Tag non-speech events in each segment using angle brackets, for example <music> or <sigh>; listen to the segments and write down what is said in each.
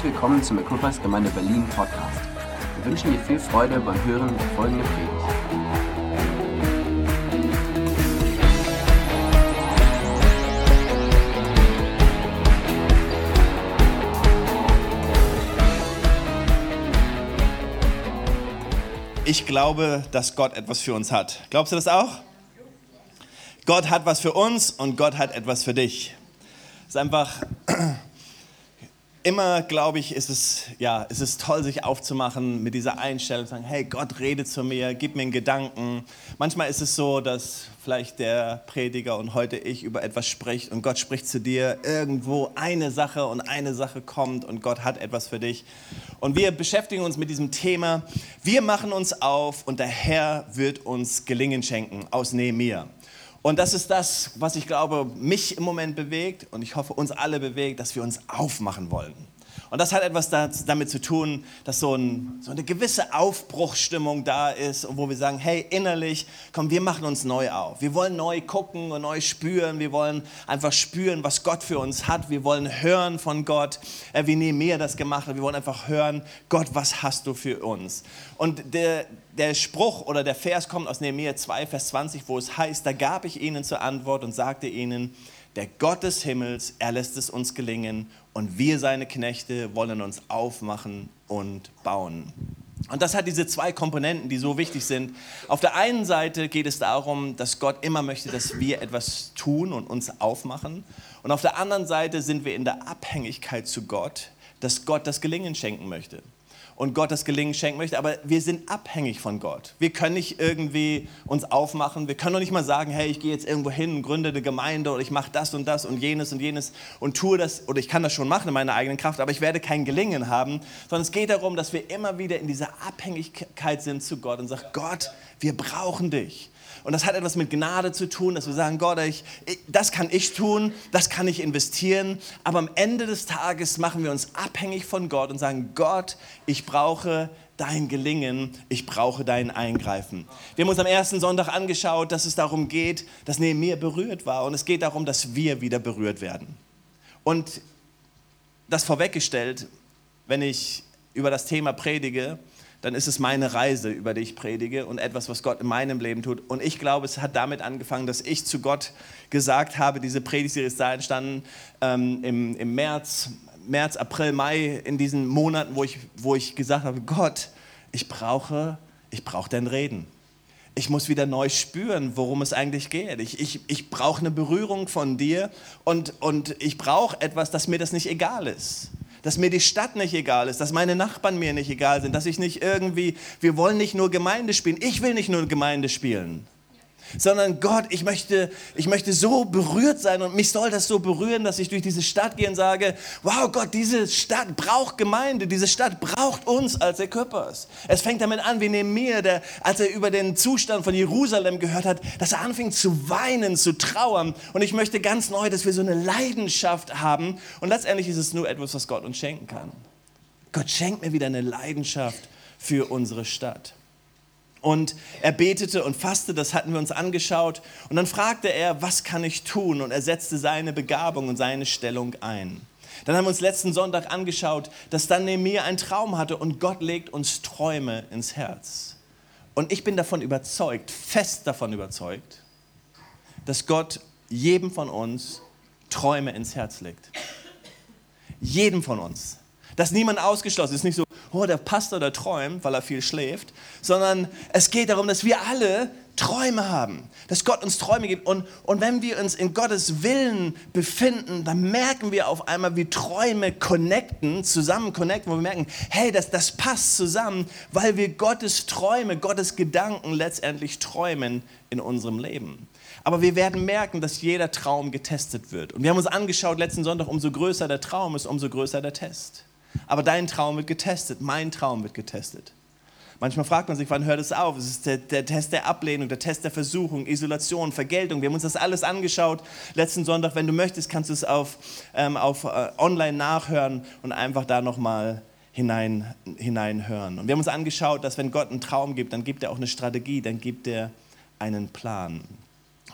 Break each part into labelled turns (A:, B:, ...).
A: Herzlich willkommen zum Equippers Gemeinde Berlin Podcast. Wir wünschen dir viel Freude beim Hören der folgenden Predigt.
B: Ich glaube, dass Gott etwas für uns hat. Glaubst du das auch? Gott hat was für uns und Gott hat etwas für dich. Es ist einfach immer, glaube ich, ist es, ja, ist es toll, sich aufzumachen mit dieser Einstellung, sagen, hey, Gott rede zu mir, gib mir einen Gedanken. Manchmal ist es so, dass vielleicht der Prediger und heute ich über etwas spricht und Gott spricht zu dir irgendwo eine Sache und eine Sache kommt und Gott hat etwas für dich. Und wir beschäftigen uns mit diesem Thema. Wir machen uns auf und der Herr wird uns Gelingen schenken aus Nehemiah. Und das ist das, was ich glaube, mich im Moment bewegt und ich hoffe, uns alle bewegt, dass wir uns aufmachen wollen. Und das hat etwas damit zu tun, dass so, ein, so, eine gewisse Aufbruchsstimmung da ist, wo wir sagen, hey, innerlich, komm, wir machen uns neu auf. Wir wollen neu gucken und neu spüren. Wir wollen einfach spüren, was Gott für uns hat. Wir wollen hören von Gott, äh, wie Nehemiah das gemacht hat. Wir wollen einfach hören, Gott, was hast du für uns? Und der, der Spruch oder der Vers kommt aus Nehemiah 2, Vers 20, wo es heißt, da gab ich ihnen zur Antwort und sagte ihnen, der Gott des Himmels, er lässt es uns gelingen und wir, seine Knechte, wollen uns aufmachen und bauen. Und das hat diese zwei Komponenten, die so wichtig sind. Auf der einen Seite geht es darum, dass Gott immer möchte, dass wir etwas tun und uns aufmachen. Und auf der anderen Seite sind wir in der Abhängigkeit zu Gott, dass Gott das Gelingen schenken möchte und Gott das Gelingen schenken möchte, aber wir sind abhängig von Gott. Wir können nicht irgendwie uns aufmachen, wir können doch nicht mal sagen, hey, ich gehe jetzt irgendwo hin und gründe eine Gemeinde oder ich mache das und das und jenes und jenes und tue das oder ich kann das schon machen in meiner eigenen Kraft, aber ich werde kein Gelingen haben, sondern es geht darum, dass wir immer wieder in dieser Abhängigkeit sind zu Gott und sagen, Gott, wir brauchen dich. Und das hat etwas mit Gnade zu tun, dass wir sagen, Gott, ich, das kann ich tun, das kann ich investieren. Aber am Ende des Tages machen wir uns abhängig von Gott und sagen, Gott, ich brauche dein Gelingen, ich brauche dein Eingreifen. Wir haben uns am ersten Sonntag angeschaut, dass es darum geht, dass neben mir berührt war. Und es geht darum, dass wir wieder berührt werden. Und das vorweggestellt, wenn ich über das Thema predige, dann ist es meine Reise, über die ich predige und etwas, was Gott in meinem Leben tut. Und ich glaube, es hat damit angefangen, dass ich zu Gott gesagt habe, diese Predigserie ist da entstanden ähm, im, im März, März, April, Mai, in diesen Monaten, wo ich, wo ich gesagt habe, Gott, ich brauche, ich brauche dein Reden. Ich muss wieder neu spüren, worum es eigentlich geht. Ich, ich, ich brauche eine Berührung von dir und, und ich brauche etwas, dass mir das nicht egal ist dass mir die Stadt nicht egal ist, dass meine Nachbarn mir nicht egal sind, dass ich nicht irgendwie, wir wollen nicht nur Gemeinde spielen, ich will nicht nur Gemeinde spielen sondern Gott, ich möchte, ich möchte so berührt sein und mich soll das so berühren, dass ich durch diese Stadt gehe und sage, wow Gott, diese Stadt braucht Gemeinde, diese Stadt braucht uns als Equippers. Es fängt damit an, wie Nehemiah, der, als er über den Zustand von Jerusalem gehört hat, dass er anfing zu weinen, zu trauern und ich möchte ganz neu, dass wir so eine Leidenschaft haben und letztendlich ist es nur etwas, was Gott uns schenken kann. Gott schenkt mir wieder eine Leidenschaft für unsere Stadt. Und er betete und fasste, das hatten wir uns angeschaut. Und dann fragte er, was kann ich tun? Und er setzte seine Begabung und seine Stellung ein. Dann haben wir uns letzten Sonntag angeschaut, dass dann Nehemiah einen Traum hatte und Gott legt uns Träume ins Herz. Und ich bin davon überzeugt, fest davon überzeugt, dass Gott jedem von uns Träume ins Herz legt. Jedem von uns. Dass niemand ausgeschlossen ist. Nicht so, oh, der Pastor, der träumt, weil er viel schläft, sondern es geht darum, dass wir alle Träume haben, dass Gott uns Träume gibt. Und, und wenn wir uns in Gottes Willen befinden, dann merken wir auf einmal, wie Träume connecten, zusammen connecten, wo wir merken, hey, das, das passt zusammen, weil wir Gottes Träume, Gottes Gedanken letztendlich träumen in unserem Leben. Aber wir werden merken, dass jeder Traum getestet wird. Und wir haben uns angeschaut letzten Sonntag, umso größer der Traum ist, umso größer der Test. Aber dein Traum wird getestet, mein Traum wird getestet. Manchmal fragt man sich, wann hört es auf? Es ist der, der, Test der Ablehnung, der Test der Versuchung, Isolation, Vergeltung. Wir haben uns das alles angeschaut letzten Sonntag. Wenn du möchtest, kannst du es auf, ähm, auf äh, online nachhören und einfach da nochmal hinein, hineinhören. Und wir haben uns angeschaut, dass wenn Gott einen Traum gibt, dann gibt er auch eine Strategie, dann gibt er einen Plan.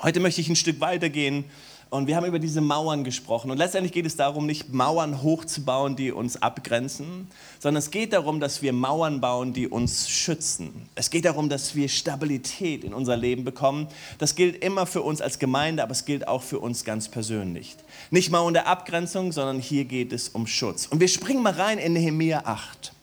B: Heute möchte ich ein Stück weitergehen Und wir haben über diese Mauern gesprochen. Und letztendlich geht es darum, nicht Mauern hochzubauen, die uns abgrenzen, sondern es geht darum, dass wir Mauern bauen, die uns schützen. Es geht darum, dass wir Stabilität in unser Leben bekommen. Das gilt immer für uns als Gemeinde, aber es gilt auch für uns ganz persönlich. Nicht Mauern der Abgrenzung, sondern hier geht es um Schutz. Und wir springen mal rein in Nehemiah 8.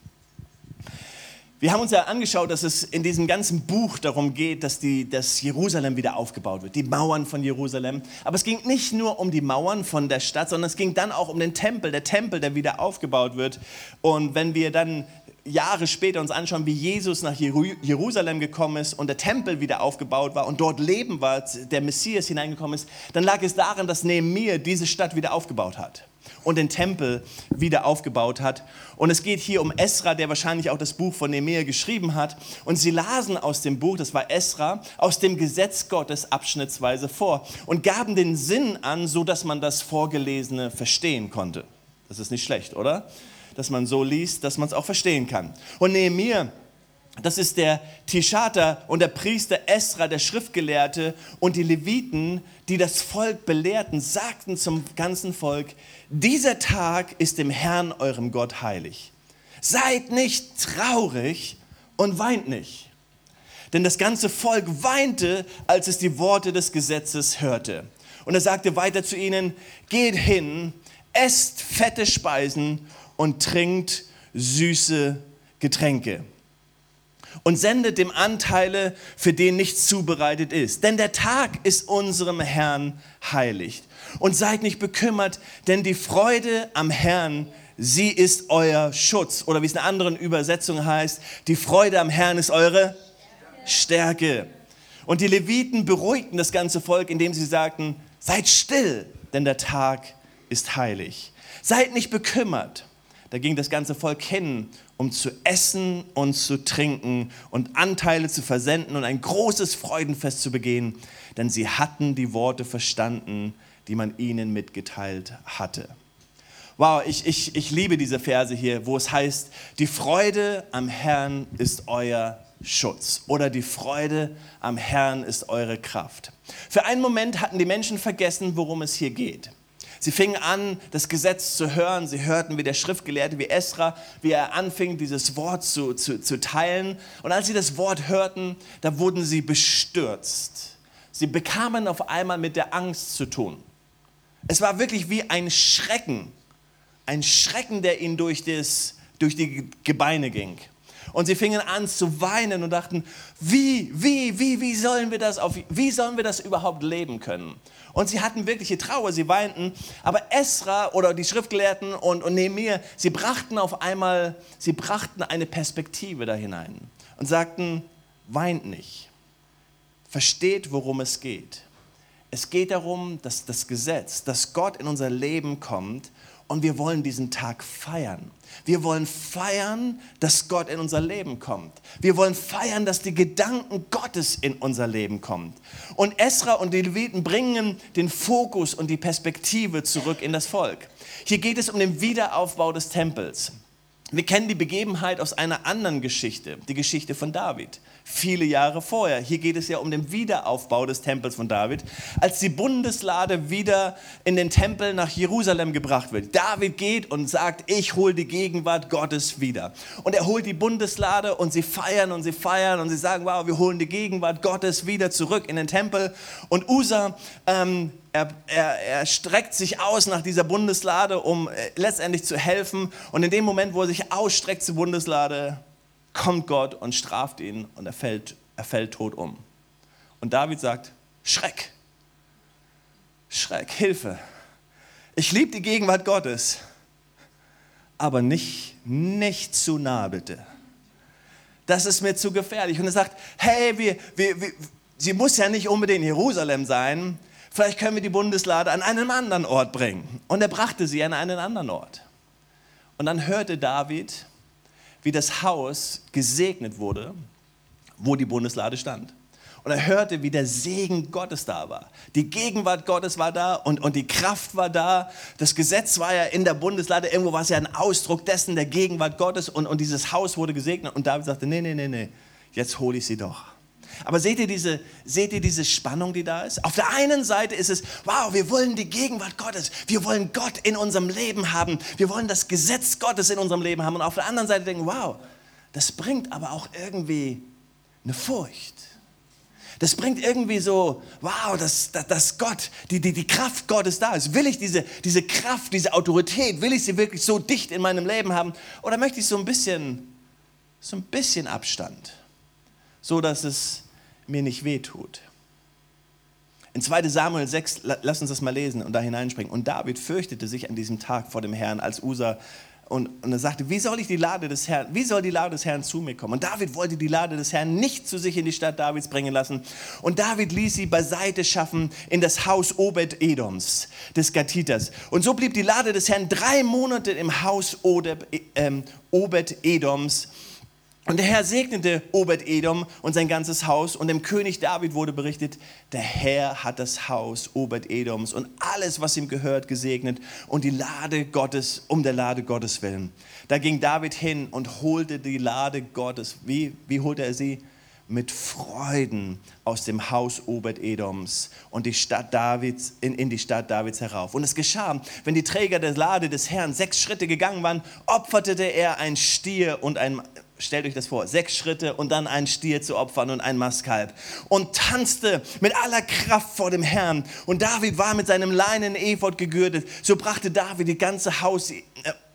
B: Wir haben uns ja angeschaut, dass es in diesem ganzen Buch darum geht, dass, die, dass Jerusalem wieder aufgebaut wird, die Mauern von Jerusalem. Aber es ging nicht nur um die Mauern von der Stadt, sondern es ging dann auch um den Tempel, der Tempel, der wieder aufgebaut wird. Und wenn wir dann Jahre später uns anschauen, wie Jesus nach Jerusalem gekommen ist und der Tempel wieder aufgebaut war und dort Leben war, der Messias hineingekommen ist, dann lag es daran, dass Nehemiah diese Stadt wieder aufgebaut hat und den Tempel wieder aufgebaut hat. Und es geht hier um Esra, der wahrscheinlich auch das Buch von Nehemiah geschrieben hat. Und sie lasen aus dem Buch, das war Esra, aus dem Gesetz Gottes abschnittsweise vor und gaben den Sinn an, so dass man das Vorgelesene verstehen konnte. Das ist nicht schlecht, oder? Dass man so liest, dass man es auch verstehen kann. Und Nehemiah das ist der Tischater und der Priester Esra, der Schriftgelehrte und die Leviten, die das Volk belehrten, sagten zum ganzen Volk, dieser Tag ist dem Herrn, eurem Gott, heilig. Seid nicht traurig und weint nicht. Denn das ganze Volk weinte, als es die Worte des Gesetzes hörte. Und er sagte weiter zu ihnen, geht hin, esst fette Speisen und trinkt süße Getränke und sendet dem Anteile, für den nichts zubereitet ist. Denn der Tag ist unserem Herrn heilig. Und seid nicht bekümmert, denn die Freude am Herrn, sie ist euer Schutz. Oder wie es in einer anderen Übersetzung heißt, die Freude am Herrn ist eure Stärke. Und die Leviten beruhigten das ganze Volk, indem sie sagten, seid still, denn der Tag ist heilig. Seid nicht bekümmert. Da ging das ganze Volk hin um zu essen und zu trinken und Anteile zu versenden und ein großes Freudenfest zu begehen, denn sie hatten die Worte verstanden, die man ihnen mitgeteilt hatte. Wow, ich, ich, ich liebe diese Verse hier, wo es heißt, die Freude am Herrn ist euer Schutz oder die Freude am Herrn ist eure Kraft. Für einen Moment hatten die Menschen vergessen, worum es hier geht. Sie fingen an, das Gesetz zu hören. Sie hörten, wie der Schriftgelehrte, wie Esra, wie er anfing, dieses Wort zu, zu, zu teilen. Und als sie das Wort hörten, da wurden sie bestürzt. Sie bekamen auf einmal mit der Angst zu tun. Es war wirklich wie ein Schrecken, ein Schrecken, der ihnen durch, das, durch die Gebeine ging. Und sie fingen an zu weinen und dachten, wie, wie, wie, wie sollen wir das auf, wie sollen wir das überhaupt leben können? Und sie hatten wirkliche Trauer, sie weinten. Aber Esra oder die Schriftgelehrten und, und Nehemiah, sie brachten auf einmal, sie brachten eine Perspektive da hinein und sagten, weint nicht. Versteht, worum es geht. Es geht darum, dass das Gesetz, dass Gott in unser Leben kommt und wir wollen diesen Tag feiern. Wir wollen feiern, dass Gott in unser Leben kommt. Wir wollen feiern, dass die Gedanken Gottes in unser Leben kommen. Und Esra und die Leviten bringen den Fokus und die Perspektive zurück in das Volk. Hier geht es um den Wiederaufbau des Tempels. Wir kennen die Begebenheit aus einer anderen Geschichte, die Geschichte von David viele Jahre vorher. Hier geht es ja um den Wiederaufbau des Tempels von David, als die Bundeslade wieder in den Tempel nach Jerusalem gebracht wird. David geht und sagt, ich hole die Gegenwart Gottes wieder. Und er holt die Bundeslade und sie feiern und sie feiern und sie sagen, wow, wir holen die Gegenwart Gottes wieder zurück in den Tempel. Und Usa, ähm, er, er, er, streckt sich aus nach dieser Bundeslade, um äh, letztendlich zu helfen. Und in dem Moment, wo er sich ausstreckt zur Bundeslade, kommt Gott und straft ihn und er fällt, er fällt tot um. Und David sagt, Schreck, Schreck, Hilfe. Ich liebe die Gegenwart Gottes, aber nicht, nicht zu nah bitte. Das ist mir zu gefährlich. Und er sagt, hey, wir, wir, wir, sie muss ja nicht unbedingt in Jerusalem sein. Vielleicht können wir die Bundeslade an einen anderen Ort bringen. Und er brachte sie an einen anderen Ort. Und dann hörte David, wie das Haus gesegnet wurde, wo die Bundeslade stand. Und er hörte, wie der Segen Gottes da war. Die Gegenwart Gottes war da und, und die Kraft war da. Das Gesetz war ja in der Bundeslade. Irgendwo war es ja ein Ausdruck dessen, der Gegenwart Gottes. Und, und dieses Haus wurde gesegnet. Und David sagte, nee, nee, nee, nee, jetzt hole ich sie doch. Aber seht ihr, diese, seht ihr diese Spannung, die da ist? Auf der einen Seite ist es, wow, wir wollen die Gegenwart Gottes. Wir wollen Gott in unserem Leben haben. Wir wollen das Gesetz Gottes in unserem Leben haben. Und auf der anderen Seite denken, wow, das bringt aber auch irgendwie eine Furcht. Das bringt irgendwie so, wow, dass, dass Gott, die, die, die Kraft Gottes da ist. Will ich diese, diese Kraft, diese Autorität, will ich sie wirklich so dicht in meinem Leben haben? Oder möchte ich so ein bisschen, so ein bisschen Abstand? So dass es mir nicht wehtut. In 2 Samuel 6, lass uns das mal lesen und da hineinspringen. Und David fürchtete sich an diesem Tag vor dem Herrn, als Usa und, und er sagte, wie soll ich die Lade des Herrn, wie soll die Lade des Herrn zu mir kommen? Und David wollte die Lade des Herrn nicht zu sich in die Stadt Davids bringen lassen. Und David ließ sie beiseite schaffen in das Haus Obed-Edoms, des Gatiters. Und so blieb die Lade des Herrn drei Monate im Haus ähm, Obed-Edoms. Und der Herr segnete Obed-Edom und sein ganzes Haus. Und dem König David wurde berichtet, der Herr hat das Haus Obed-Edoms und alles, was ihm gehört, gesegnet. Und die Lade Gottes, um der Lade Gottes willen. Da ging David hin und holte die Lade Gottes. Wie, wie holte er sie? Mit Freuden aus dem Haus Obed-Edoms und die Stadt Davids, in, in die Stadt Davids herauf. Und es geschah, wenn die Träger der Lade des Herrn sechs Schritte gegangen waren, opferte er ein Stier und ein stellt euch das vor, sechs Schritte und dann einen Stier zu opfern und ein Mastkalb. Und tanzte mit aller Kraft vor dem Herrn. Und David war mit seinem leinen Ephod gegürtet. So brachte David die ganze Haus, äh,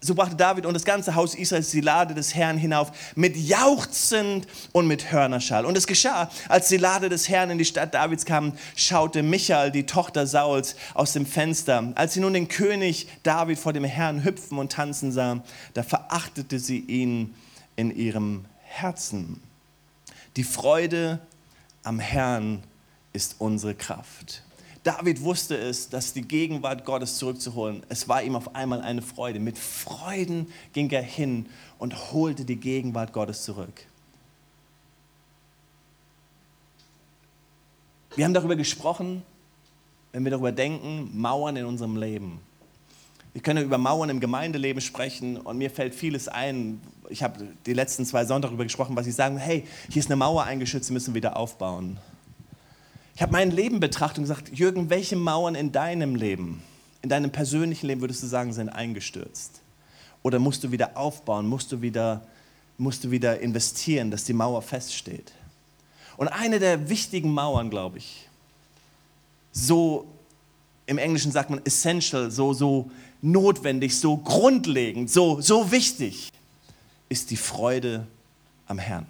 B: so brachte David und das ganze Haus Israels die Lade des Herrn hinauf mit Jauchzend und mit Hörnerschall. Und es geschah, als die Lade des Herrn in die Stadt Davids kam, schaute Michael, die Tochter Sauls, aus dem Fenster. Als sie nun den König David vor dem Herrn hüpfen und tanzen sah, da verachtete sie ihn in ihrem Herzen. Die Freude am Herrn ist unsere Kraft. David wusste es, dass die Gegenwart Gottes zurückzuholen, es war ihm auf einmal eine Freude. Mit Freuden ging er hin und holte die Gegenwart Gottes zurück. Wir haben darüber gesprochen, wenn wir darüber denken, Mauern in unserem Leben. Wir können über Mauern im Gemeindeleben sprechen und mir fällt vieles ein. Ich habe die letzten zwei Sonntage darüber gesprochen, was ich sagen, hey, hier ist eine Mauer eingeschützt, wir wieder aufbauen. Ich habe mein Leben betrachtet und gesagt, Jürgen, welche Mauern in deinem Leben, in deinem persönlichen Leben würdest du sagen, sind eingestürzt? Oder musst du wieder aufbauen, musst du wieder, musst du wieder investieren, dass die Mauer feststeht? Und eine der wichtigen Mauern, glaube ich, so im Englischen sagt man essential, so, so notwendig, so grundlegend, so, so wichtig ist die Freude am Herrn.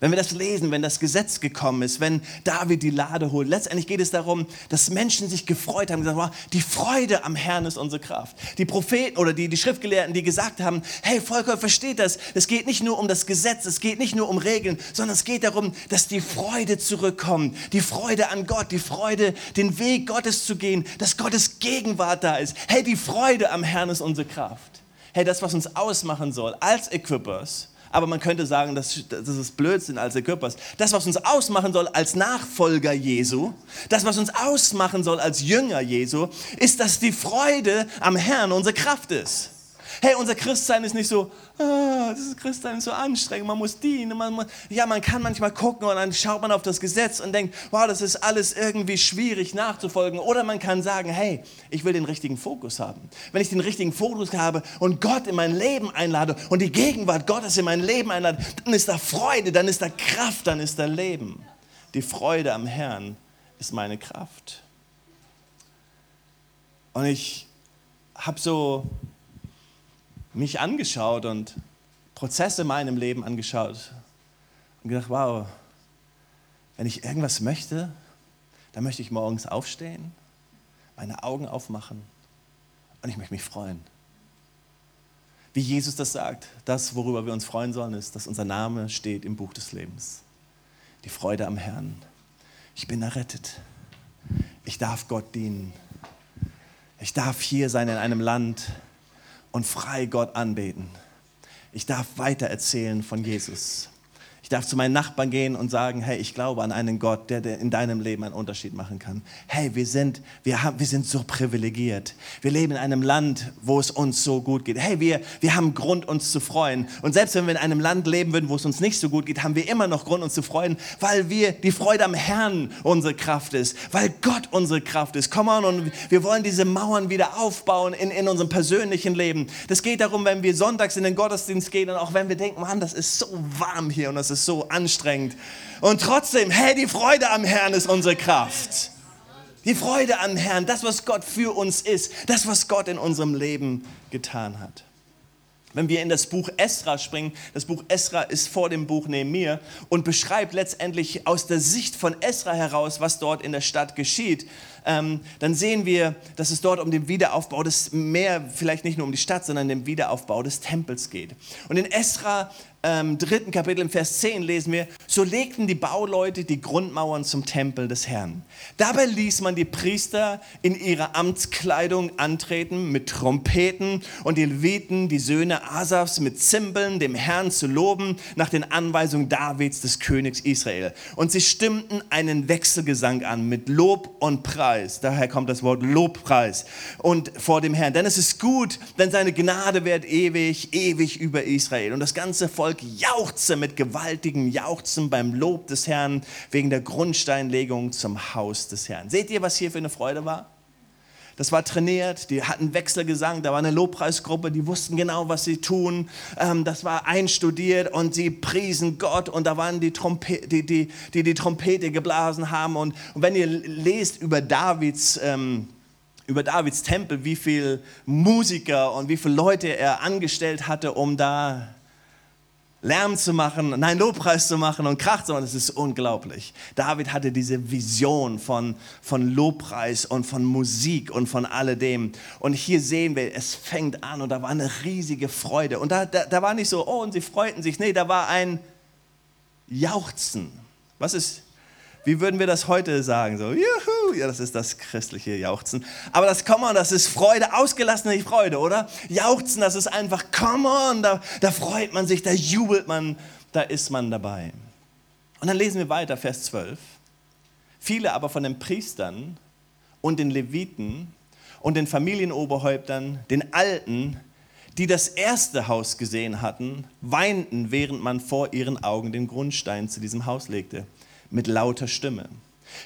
B: Wenn wir das lesen, wenn das Gesetz gekommen ist, wenn David die Lade holt, letztendlich geht es darum, dass Menschen sich gefreut haben, gesagt, wow, die Freude am Herrn ist unsere Kraft. Die Propheten oder die, die Schriftgelehrten, die gesagt haben, hey Volker, versteht das, es geht nicht nur um das Gesetz, es geht nicht nur um Regeln, sondern es geht darum, dass die Freude zurückkommt, die Freude an Gott, die Freude, den Weg Gottes zu gehen, dass Gottes Gegenwart da ist. Hey, die Freude am Herrn ist unsere Kraft. Hey, das, was uns ausmachen soll als Equippers, aber man könnte sagen, das, das ist Blödsinn als Körpers. Das, was uns ausmachen soll als Nachfolger Jesu, das, was uns ausmachen soll als Jünger Jesu, ist, dass die Freude am Herrn unsere Kraft ist. Hey, unser Christsein ist nicht so, ah, das Christsein ist so anstrengend, man muss dienen. Man muss, ja, man kann manchmal gucken und dann schaut man auf das Gesetz und denkt, wow, das ist alles irgendwie schwierig nachzufolgen. Oder man kann sagen, hey, ich will den richtigen Fokus haben. Wenn ich den richtigen Fokus habe und Gott in mein Leben einlade und die Gegenwart Gottes in mein Leben einlade, dann ist da Freude, dann ist da Kraft, dann ist da Leben. Die Freude am Herrn ist meine Kraft. Und ich habe so mich angeschaut und Prozesse in meinem Leben angeschaut und gedacht, wow, wenn ich irgendwas möchte, dann möchte ich morgens aufstehen, meine Augen aufmachen und ich möchte mich freuen. Wie Jesus das sagt, das, worüber wir uns freuen sollen, ist, dass unser Name steht im Buch des Lebens. Die Freude am Herrn. Ich bin errettet. Ich darf Gott dienen. Ich darf hier sein in einem Land, und frei Gott anbeten. Ich darf weiter erzählen von Jesus. Ich darf zu meinen Nachbarn gehen und sagen, hey, ich glaube an einen Gott, der, in deinem Leben einen Unterschied machen kann. Hey, wir sind, wir, haben, wir sind so privilegiert. Wir leben in einem Land, wo es uns so gut geht. Hey, wir, wir haben Grund, uns zu freuen. Und selbst wenn wir in einem Land leben würden, wo es uns nicht so gut geht, haben wir immer noch Grund, uns zu freuen, weil wir die Freude am Herrn unsere Kraft ist, weil Gott unsere Kraft ist. Komm on, und wir wollen diese Mauern wieder aufbauen in, in unserem persönlichen Leben. Das geht darum, wenn wir sonntags in den Gottesdienst gehen und auch wenn wir denken, Mann, das ist so warm hier und das ist ist so anstrengend. Und trotzdem, hey, die Freude am Herrn ist unsere Kraft. Die Freude am Herrn, das, was Gott für uns ist, das, was Gott in unserem Leben getan hat. Wenn wir in das Buch Esra springen, das Buch Esra ist vor dem Buch Nehemiah und beschreibt letztendlich aus der Sicht von Esra heraus, was dort in der Stadt geschieht ähm, dann sehen wir, dass es dort um den Wiederaufbau des, mehr vielleicht nicht nur um die Stadt, sondern den Wiederaufbau des Tempels geht. Und in Esra ähm, dritten Kapitel im Vers 10 lesen wir, so legten die Bauleute die Grundmauern zum Tempel des Herrn. Dabei ließ man die Priester in ihrer Amtskleidung antreten mit Trompeten und die Leviten, die Söhne Asafs, mit Zimbeln dem Herrn zu loben nach den Anweisungen Davids des Königs Israel. Und sie stimmten einen Wechselgesang an mit Lob und Preis Lobpreis. Daher kommt das Wort Lobpreis. Und vor dem Herrn. Denn es ist gut, denn seine Gnade wird ewig, ewig über Israel. Und das ganze Volk jauchze mit gewaltigem Jauchzen beim Lob des Herrn wegen der Grundsteinlegung zum Haus des Herrn. Seht ihr, was hier für eine Freude war? Das war trainiert, die hatten Wechselgesang, da war eine Lobpreisgruppe, die wussten genau, was sie tun. Ähm, das war einstudiert und sie priesen Gott und da waren die, Trompe die, die, die, die Trompete geblasen haben. Und, und wenn ihr lest über Davids... Ähm, über Davids Tempel, wie viele Musiker und wie viele Leute er angestellt hatte, um da Lärm zu machen, nein, Lobpreis zu machen und Krach zu machen, das ist unglaublich. David hatte diese Vision von, von Lobpreis und von Musik und von alledem. Und hier sehen wir, es fängt an und da war eine riesige Freude. Und da, da, da war nicht so, oh, und sie freuten sich. Nee, da war ein Jauchzen. Was ist wie würden wir das heute sagen? So, juhu, ja, das ist das christliche Jauchzen. Aber das Come on, das ist Freude, ausgelassene Freude, oder? Jauchzen, das ist einfach Come on, da, da freut man sich, da jubelt man, da ist man dabei. Und dann lesen wir weiter, Vers 12. Viele aber von den Priestern und den Leviten und den Familienoberhäuptern, den Alten, die das erste Haus gesehen hatten, weinten, während man vor ihren Augen den Grundstein zu diesem Haus legte mit lauter Stimme.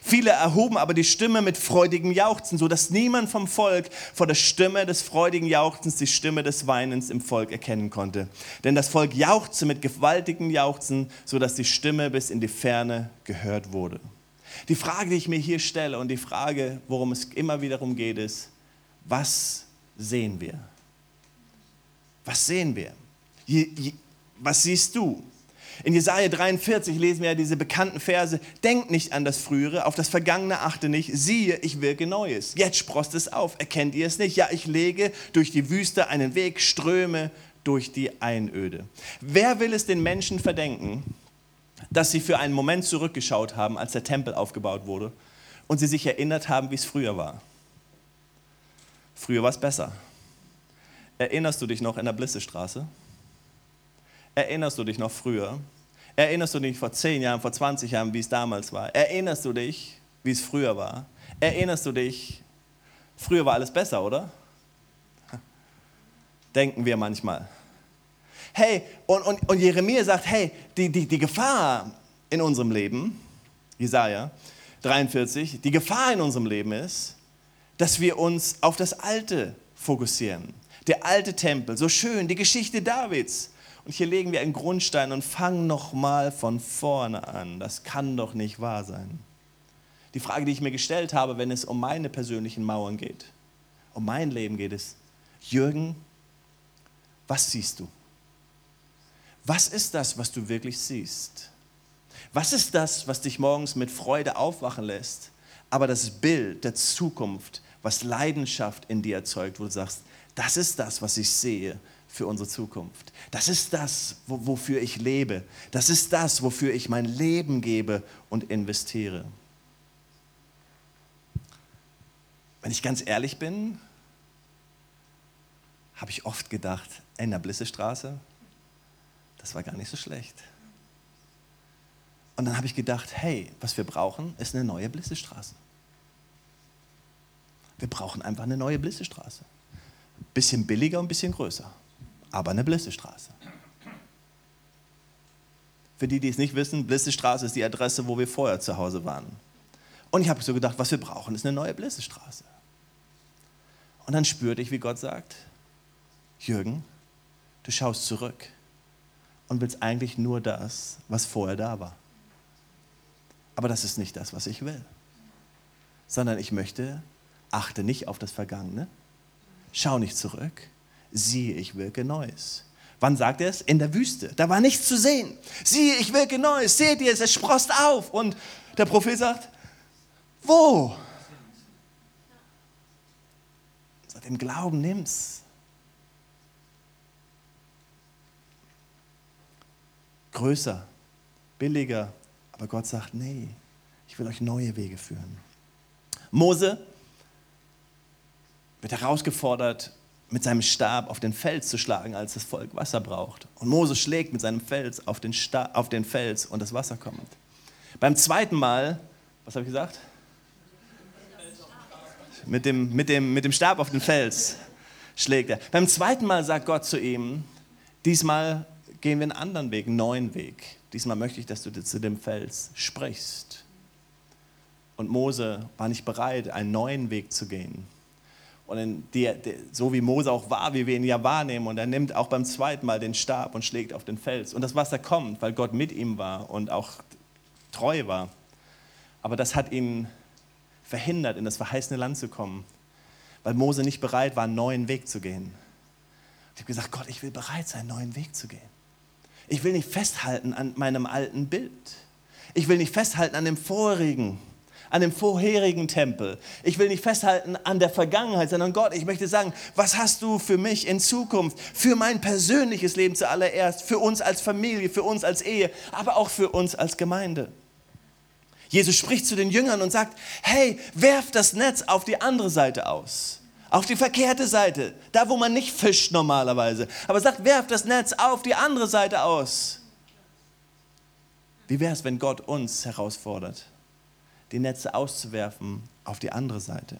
B: Viele erhoben aber die Stimme mit freudigem Jauchzen, so dass niemand vom Volk vor der Stimme des freudigen Jauchzens die Stimme des Weinens im Volk erkennen konnte. Denn das Volk jauchzte mit gewaltigem Jauchzen, so dass die Stimme bis in die Ferne gehört wurde. Die Frage, die ich mir hier stelle und die Frage, worum es immer wiederum geht, ist, was sehen wir? Was sehen wir? Was siehst du? In Jesaja 43 lesen wir ja diese bekannten Verse: Denkt nicht an das Frühere, auf das Vergangene achte nicht. Siehe, ich wirke Neues. Jetzt sprost es auf. Erkennt ihr es nicht? Ja, ich lege durch die Wüste einen Weg, Ströme durch die Einöde. Wer will es den Menschen verdenken, dass sie für einen Moment zurückgeschaut haben, als der Tempel aufgebaut wurde und sie sich erinnert haben, wie es früher war? Früher war es besser. Erinnerst du dich noch in der Blissestraße? Erinnerst du dich noch früher? Erinnerst du dich vor 10 Jahren, vor 20 Jahren, wie es damals war? Erinnerst du dich, wie es früher war? Erinnerst du dich, früher war alles besser, oder? <laughs> Denken wir manchmal. Hey, und, und, und Jeremia sagt, hey, die, die, die Gefahr in unserem Leben, Jesaja 43, die Gefahr in unserem Leben ist, dass wir uns auf das Alte fokussieren. Der alte Tempel, so schön, die Geschichte Davids. Und hier legen wir einen Grundstein und fangen nochmal von vorne an. Das kann doch nicht wahr sein. Die Frage, die ich mir gestellt habe, wenn es um meine persönlichen Mauern geht, um mein Leben geht, ist, Jürgen, was siehst du? Was ist das, was du wirklich siehst? Was ist das, was dich morgens mit Freude aufwachen lässt, aber das Bild der Zukunft, was Leidenschaft in dir erzeugt, wo du sagst, das ist das, was ich sehe für unsere Zukunft. Das ist das, wofür ich lebe. Das ist das, wofür ich mein Leben gebe und investiere. Wenn ich ganz ehrlich bin, habe ich oft gedacht, in der Blissestraße, das war gar nicht so schlecht. Und dann habe ich gedacht, hey, was wir brauchen, ist eine neue Blissestraße. Wir brauchen einfach eine neue Blissestraße. Bisschen billiger und ein bisschen größer, aber eine Blissestraße. Für die, die es nicht wissen, Blissestraße ist die Adresse, wo wir vorher zu Hause waren. Und ich habe so gedacht, was wir brauchen, ist eine neue Blissestraße. Und dann spürte ich, wie Gott sagt, Jürgen, du schaust zurück und willst eigentlich nur das, was vorher da war. Aber das ist nicht das, was ich will. Sondern ich möchte, achte nicht auf das Vergangene, schau nicht zurück, siehe, ich wirke Neues. Wann sagt er es? In der Wüste. Da war nichts zu sehen. Siehe, ich wirke Neues. Seht ihr es? Es sprost auf. Und der Prophet sagt, wo? Sagt, im Glauben nimm's. Größer, billiger, aber Gott sagt, nee, ich will euch neue Wege führen. Mose wird herausgefordert, mit seinem Stab auf den Fels zu schlagen, als das Volk Wasser braucht. Und Mose schlägt mit seinem Fels auf den, Stab, auf den Fels und das Wasser kommt. Beim zweiten Mal, was habe ich gesagt? Mit dem, mit, dem, mit dem Stab auf den Fels schlägt er. Beim zweiten Mal sagt Gott zu ihm, diesmal gehen wir einen anderen Weg, einen neuen Weg. Diesmal möchte ich, dass du zu dem Fels sprichst. Und Mose war nicht bereit, einen neuen Weg zu gehen. Und die, die, so wie Mose auch war, wie wir ihn ja wahrnehmen, und er nimmt auch beim zweiten Mal den Stab und schlägt auf den Fels. Und das Wasser kommt, weil Gott mit ihm war und auch treu war. Aber das hat ihn verhindert, in das verheißene Land zu kommen, weil Mose nicht bereit war, einen neuen Weg zu gehen. Ich habe gesagt, Gott, ich will bereit sein, einen neuen Weg zu gehen. Ich will nicht festhalten an meinem alten Bild. Ich will nicht festhalten an dem vorigen, an dem vorherigen Tempel. Ich will nicht festhalten an der Vergangenheit, sondern Gott, ich möchte sagen, was hast du für mich in Zukunft, für mein persönliches Leben zuallererst, für uns als Familie, für uns als Ehe, aber auch für uns als Gemeinde. Jesus spricht zu den Jüngern und sagt, hey, werft das Netz auf die andere Seite aus auf die verkehrte Seite, da wo man nicht fischt normalerweise. Aber sagt, werft das Netz auf die andere Seite aus. Wie wäre es, wenn Gott uns herausfordert, die Netze auszuwerfen auf die andere Seite?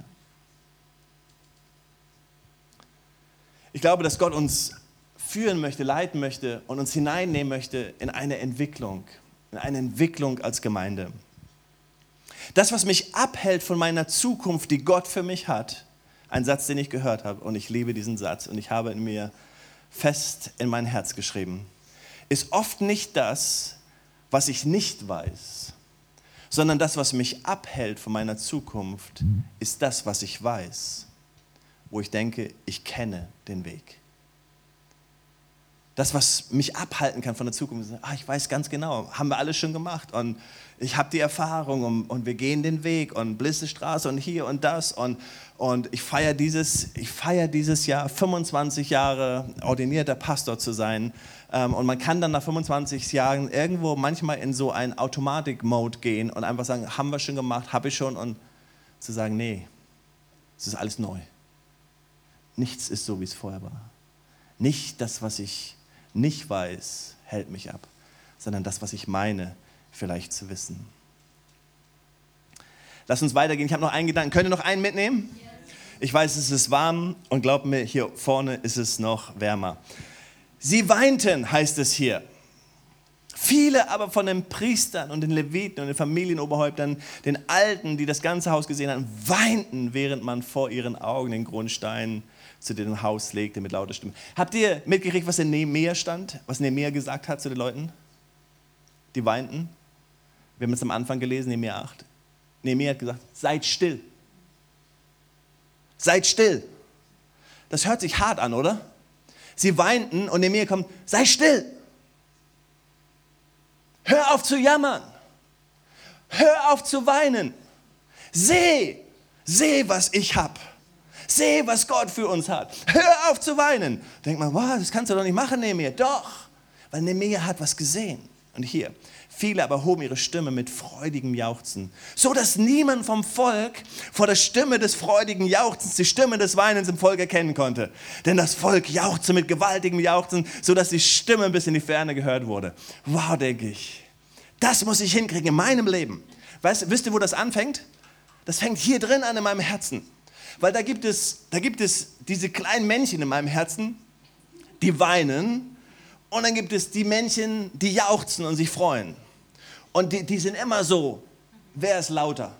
B: Ich glaube, dass Gott uns führen möchte, leiten möchte und uns hineinnehmen möchte in eine Entwicklung, in eine Entwicklung als Gemeinde. Das, was mich abhält von meiner Zukunft, die Gott für mich hat, ein Satz, den ich gehört habe und ich liebe diesen Satz und ich habe ihn mir fest in mein Herz geschrieben, ist oft nicht das, was ich nicht weiß, sondern das, was mich abhält von meiner Zukunft, ist das, was ich weiß, wo ich denke, ich kenne den Weg. Das, was mich abhalten kann von der Zukunft, ist, ah, ich weiß ganz genau, haben wir alles schon gemacht und ich habe die Erfahrung und, und, wir gehen den Weg und Blissestraße und hier und das und, und ich feiere dieses, feier dieses Jahr 25 Jahre ordinierter Pastor zu sein. Ähm, und man kann dann nach 25 Jahren irgendwo manchmal in so einen Automatik-Mode gehen und einfach sagen, haben wir schon gemacht, habe ich schon. Und zu sagen, nee, es ist alles neu. Nichts ist so, wie es vorher war. Nicht das, was ich nicht weiß, hält mich ab, sondern das, was ich meine, vielleicht zu wissen. Lass uns weitergehen. Ich habe noch einen Gedanken. Könnt ihr noch einen mitnehmen? Ich weiß, es ist warm und glaubt mir, hier vorne ist es noch wärmer. Sie weinten, heißt es hier. Viele aber von den Priestern und den Leviten und den Familienoberhäuptern, den Alten, die das ganze Haus gesehen hatten, weinten, während man vor ihren Augen den Grundstein zu dem Haus legte mit lauter Stimme. Habt ihr mitgekriegt, was in Nehemiah stand? Was Nehemiah gesagt hat zu den Leuten? Die weinten. Wir haben es am Anfang gelesen, Nehemiah 8. Nehemiah hat gesagt, seid still. Seid still. Das hört sich hart an, oder? Sie weinten und mir kommt, sei still. Hör auf zu jammern. Hör auf zu weinen. Seh, seh, was ich habe. Seh, was Gott für uns hat. Hör auf zu weinen. Denkt man, wow, das kannst du doch nicht machen, Nehemiah. Doch, weil Nehemiah hat was gesehen. Und hier, Viele aber hoben ihre Stimme mit freudigem Jauchzen, so dass niemand vom Volk vor der Stimme des freudigen Jauchzens die Stimme des Weinens im Volk erkennen konnte. Denn das Volk jauchzte mit gewaltigem Jauchzen, so dass die Stimme bis in die Ferne gehört wurde. Wow, denke ich. Das muss ich hinkriegen in meinem Leben. Weißt, wisst ihr, wo das anfängt? Das fängt hier drin an in meinem Herzen. Weil da gibt es, da gibt es diese kleinen Männchen in meinem Herzen, die weinen. Und dann gibt es die Männchen, die jauchzen und sich freuen. Und die, die sind immer so, wer ist lauter?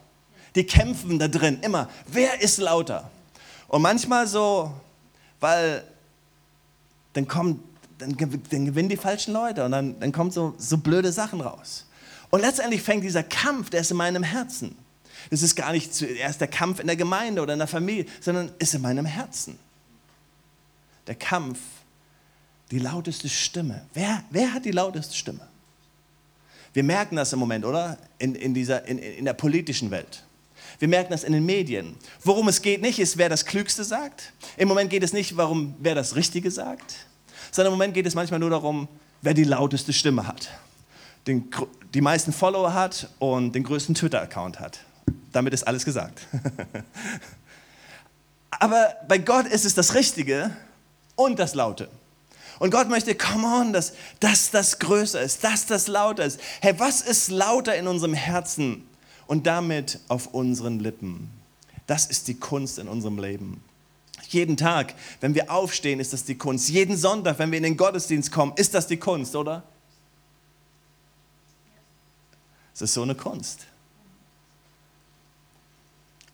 B: Die kämpfen da drin, immer, wer ist lauter? Und manchmal so, weil dann kommen, dann, dann gewinnen die falschen Leute und dann, dann kommen so, so blöde Sachen raus. Und letztendlich fängt dieser Kampf, der ist in meinem Herzen. Das ist gar nicht zuerst der Kampf in der Gemeinde oder in der Familie, sondern ist in meinem Herzen. Der Kampf, die lauteste Stimme. Wer, wer hat die lauteste Stimme? Wir merken das im Moment, oder? In, in, dieser, in, in der politischen Welt. Wir merken das in den Medien. Worum es geht nicht, ist, wer das Klügste sagt. Im Moment geht es nicht darum, wer das Richtige sagt, sondern im Moment geht es manchmal nur darum, wer die lauteste Stimme hat, den, die meisten Follower hat und den größten Twitter-Account hat. Damit ist alles gesagt. <laughs> Aber bei Gott ist es das Richtige und das Laute. Und Gott möchte, come on, dass, dass das größer ist, dass das lauter ist. Hey, was ist lauter in unserem Herzen und damit auf unseren Lippen? Das ist die Kunst in unserem Leben. Jeden Tag, wenn wir aufstehen, ist das die Kunst. Jeden Sonntag, wenn wir in den Gottesdienst kommen, ist das die Kunst, oder? Es ist so eine Kunst.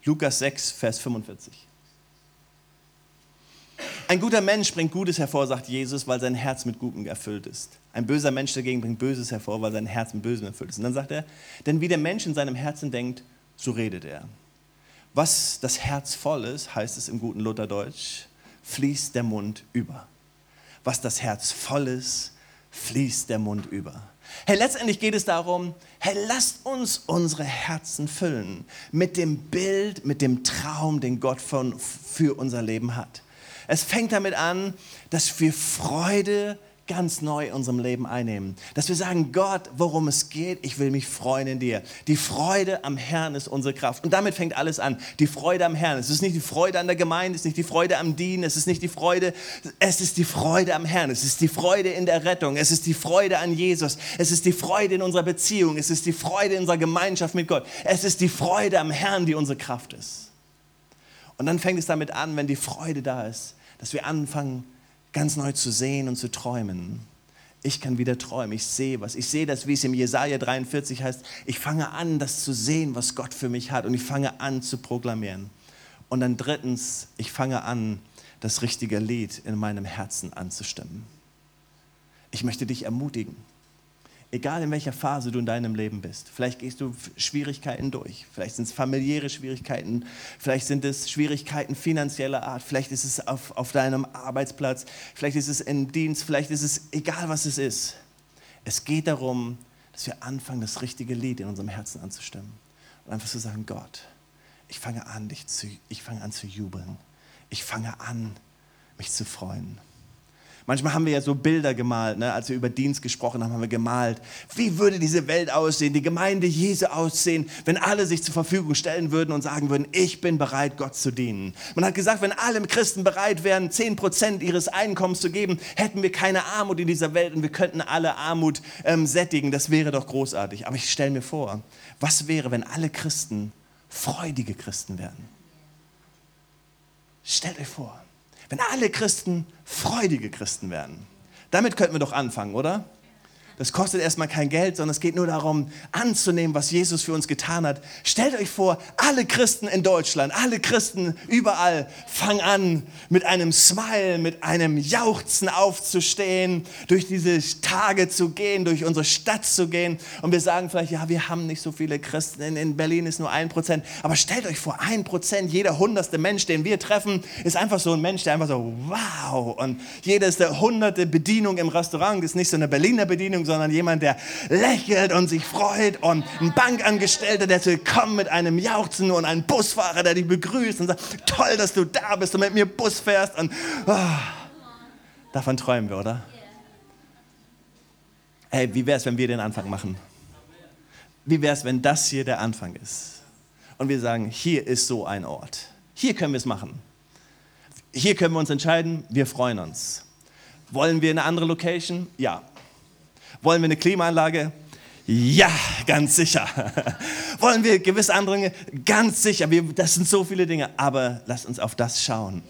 B: Lukas 6, Vers 45. Ein guter Mensch bringt Gutes hervor, sagt Jesus, weil sein Herz mit Gutem erfüllt ist. Ein böser Mensch dagegen bringt Böses hervor, weil sein Herz mit Bösem erfüllt ist. Und dann sagt er, denn wie der Mensch in seinem Herzen denkt, so redet er. Was das Herz voll ist, heißt es im guten Lutherdeutsch, fließt der Mund über. Was das Herz voll ist, fließt der Mund über. Hey, letztendlich geht es darum, hey, lasst uns unsere Herzen füllen mit dem Bild, mit dem Traum, den Gott von, für unser Leben hat. Es fängt damit an, dass wir Freude ganz neu in unserem Leben einnehmen. Dass wir sagen, Gott, worum es geht, ich will mich freuen in dir. Die Freude am Herrn ist unsere Kraft. Und damit fängt alles an. Die Freude am Herrn. Es ist nicht die Freude an der Gemeinde, es ist nicht die Freude am Dienen, es ist nicht die Freude, es ist die Freude am Herrn. Es ist die Freude in der Rettung. Es ist die Freude an Jesus. Es ist die Freude in unserer Beziehung. Es ist die Freude in unserer Gemeinschaft mit Gott. Es ist die Freude am Herrn, die unsere Kraft ist. Und dann fängt es damit an, wenn die Freude da ist, dass wir anfangen, ganz neu zu sehen und zu träumen. Ich kann wieder träumen, ich sehe was. Ich sehe das, wie es im Jesaja 43 heißt. Ich fange an, das zu sehen, was Gott für mich hat und ich fange an zu proklamieren. Und dann drittens, ich fange an, das richtige Lied in meinem Herzen anzustimmen. Ich möchte dich ermutigen. Egal in welcher Phase du in deinem Leben bist. Vielleicht gehst du Schwierigkeiten durch. Vielleicht sind es familiäre Schwierigkeiten. Vielleicht sind es Schwierigkeiten finanzieller Art. Vielleicht ist es auf, auf deinem Arbeitsplatz. Vielleicht ist es im Dienst. Vielleicht ist es egal, was es ist. Es geht darum, dass wir anfangen, das richtige Lied in unserem Herzen anzustimmen. Und einfach zu sagen, Gott, ich fange an, dich zu, ich fange an zu jubeln. Ich fange an, mich zu freuen. Manchmal haben wir ja so Bilder gemalt, ne? als wir über Dienst gesprochen haben, haben wir gemalt. Wie würde diese Welt aussehen, die Gemeinde Jesu aussehen, wenn alle sich zur Verfügung stellen würden und sagen würden, ich bin bereit, Gott zu dienen. Man hat gesagt, wenn alle Christen bereit wären, 10% ihres Einkommens zu geben, hätten wir keine Armut in dieser Welt und wir könnten alle Armut ähm, sättigen. Das wäre doch großartig. Aber ich stelle mir vor, was wäre, wenn alle Christen freudige Christen wären? Stellt euch vor. Wenn alle Christen freudige Christen werden. Damit könnten wir doch anfangen, oder? Das kostet erstmal kein Geld, sondern es geht nur darum, anzunehmen, was Jesus für uns getan hat. Stellt euch vor, alle Christen in Deutschland, alle Christen überall fangen an, mit einem Smile, mit einem Jauchzen aufzustehen, durch diese Tage zu gehen, durch unsere Stadt zu gehen. Und wir sagen vielleicht, ja, wir haben nicht so viele Christen, in, in Berlin ist nur ein Prozent. Aber stellt euch vor, ein Prozent, jeder hundertste Mensch, den wir treffen, ist einfach so ein Mensch, der einfach so, wow. Und jede hunderte Bedienung im Restaurant ist nicht so eine Berliner Bedienung, sondern jemand, der lächelt und sich freut und ein Bankangestellter, der zu kommen mit einem Jauchzen und ein Busfahrer, der dich begrüßt und sagt, toll, dass du da bist und mit mir Bus fährst. Und oh, davon träumen wir, oder? Hey, wie wäre es, wenn wir den Anfang machen? Wie wäre es, wenn das hier der Anfang ist? Und wir sagen, hier ist so ein Ort. Hier können wir es machen. Hier können wir uns entscheiden, wir freuen uns. Wollen wir eine andere Location? Ja. Wollen wir eine Klimaanlage? Ja, ganz sicher. <laughs> Wollen wir gewisse andere Dinge? Ganz sicher. Wir, das sind so viele Dinge. Aber lasst uns auf das schauen.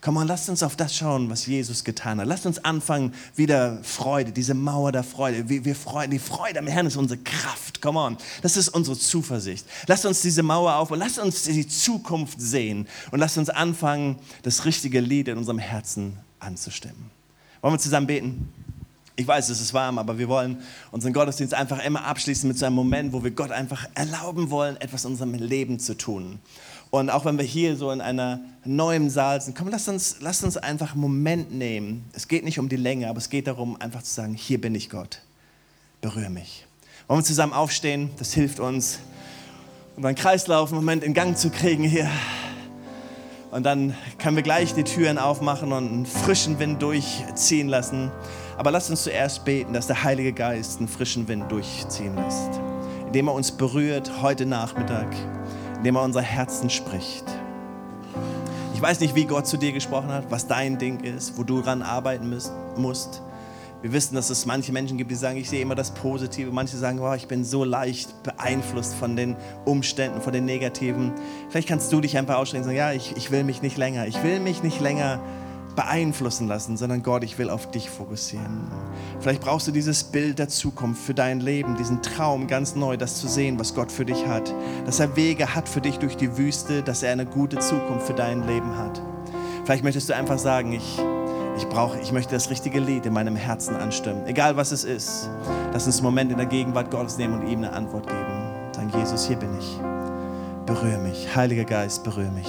B: Komm mal, lasst uns auf das schauen, was Jesus getan hat. Lasst uns anfangen, wieder Freude, diese Mauer der Freude. Wir, wir freuen, die Freude am Herrn ist unsere Kraft. Come on. Das ist unsere Zuversicht. Lasst uns diese Mauer aufbauen. Lasst uns die Zukunft sehen. Und lasst uns anfangen, das richtige Lied in unserem Herzen anzustimmen. Wollen wir zusammen beten? Ich weiß, es ist warm, aber wir wollen unseren Gottesdienst einfach immer abschließen mit so einem Moment, wo wir Gott einfach erlauben wollen, etwas in unserem Leben zu tun. Und auch wenn wir hier so in einer neuen Saal sind, komm, lass uns, lass uns einfach einen Moment nehmen. Es geht nicht um die Länge, aber es geht darum, einfach zu sagen, hier bin ich Gott. Berühre mich. Wollen wir zusammen aufstehen? Das hilft uns, unseren Kreislauf einen Moment in Gang zu kriegen hier. Und dann können wir gleich die Türen aufmachen und einen frischen Wind durchziehen lassen. Aber lasst uns zuerst beten, dass der Heilige Geist einen frischen Wind durchziehen lässt, indem er uns berührt heute Nachmittag, indem er unser Herzen spricht. Ich weiß nicht, wie Gott zu dir gesprochen hat, was dein Ding ist, wo du dran arbeiten musst. Wir wissen, dass es manche Menschen gibt, die sagen, ich sehe immer das Positive. Manche sagen, oh, ich bin so leicht beeinflusst von den Umständen, von den Negativen. Vielleicht kannst du dich einfach ausstrecken und sagen, ja, ich, ich will mich nicht länger, ich will mich nicht länger beeinflussen lassen, sondern Gott, ich will auf dich fokussieren. Vielleicht brauchst du dieses Bild der Zukunft für dein Leben, diesen Traum ganz neu, das zu sehen, was Gott für dich hat. Dass er Wege hat für dich durch die Wüste, dass er eine gute Zukunft für dein Leben hat. Vielleicht möchtest du einfach sagen, ich, ich brauche, ich möchte das richtige Lied in meinem Herzen anstimmen. Egal was es ist. Lass uns einen Moment in der Gegenwart Gottes nehmen und ihm eine Antwort geben. Sagen, Jesus, hier bin ich. Berühre mich. Heiliger Geist, berühre mich.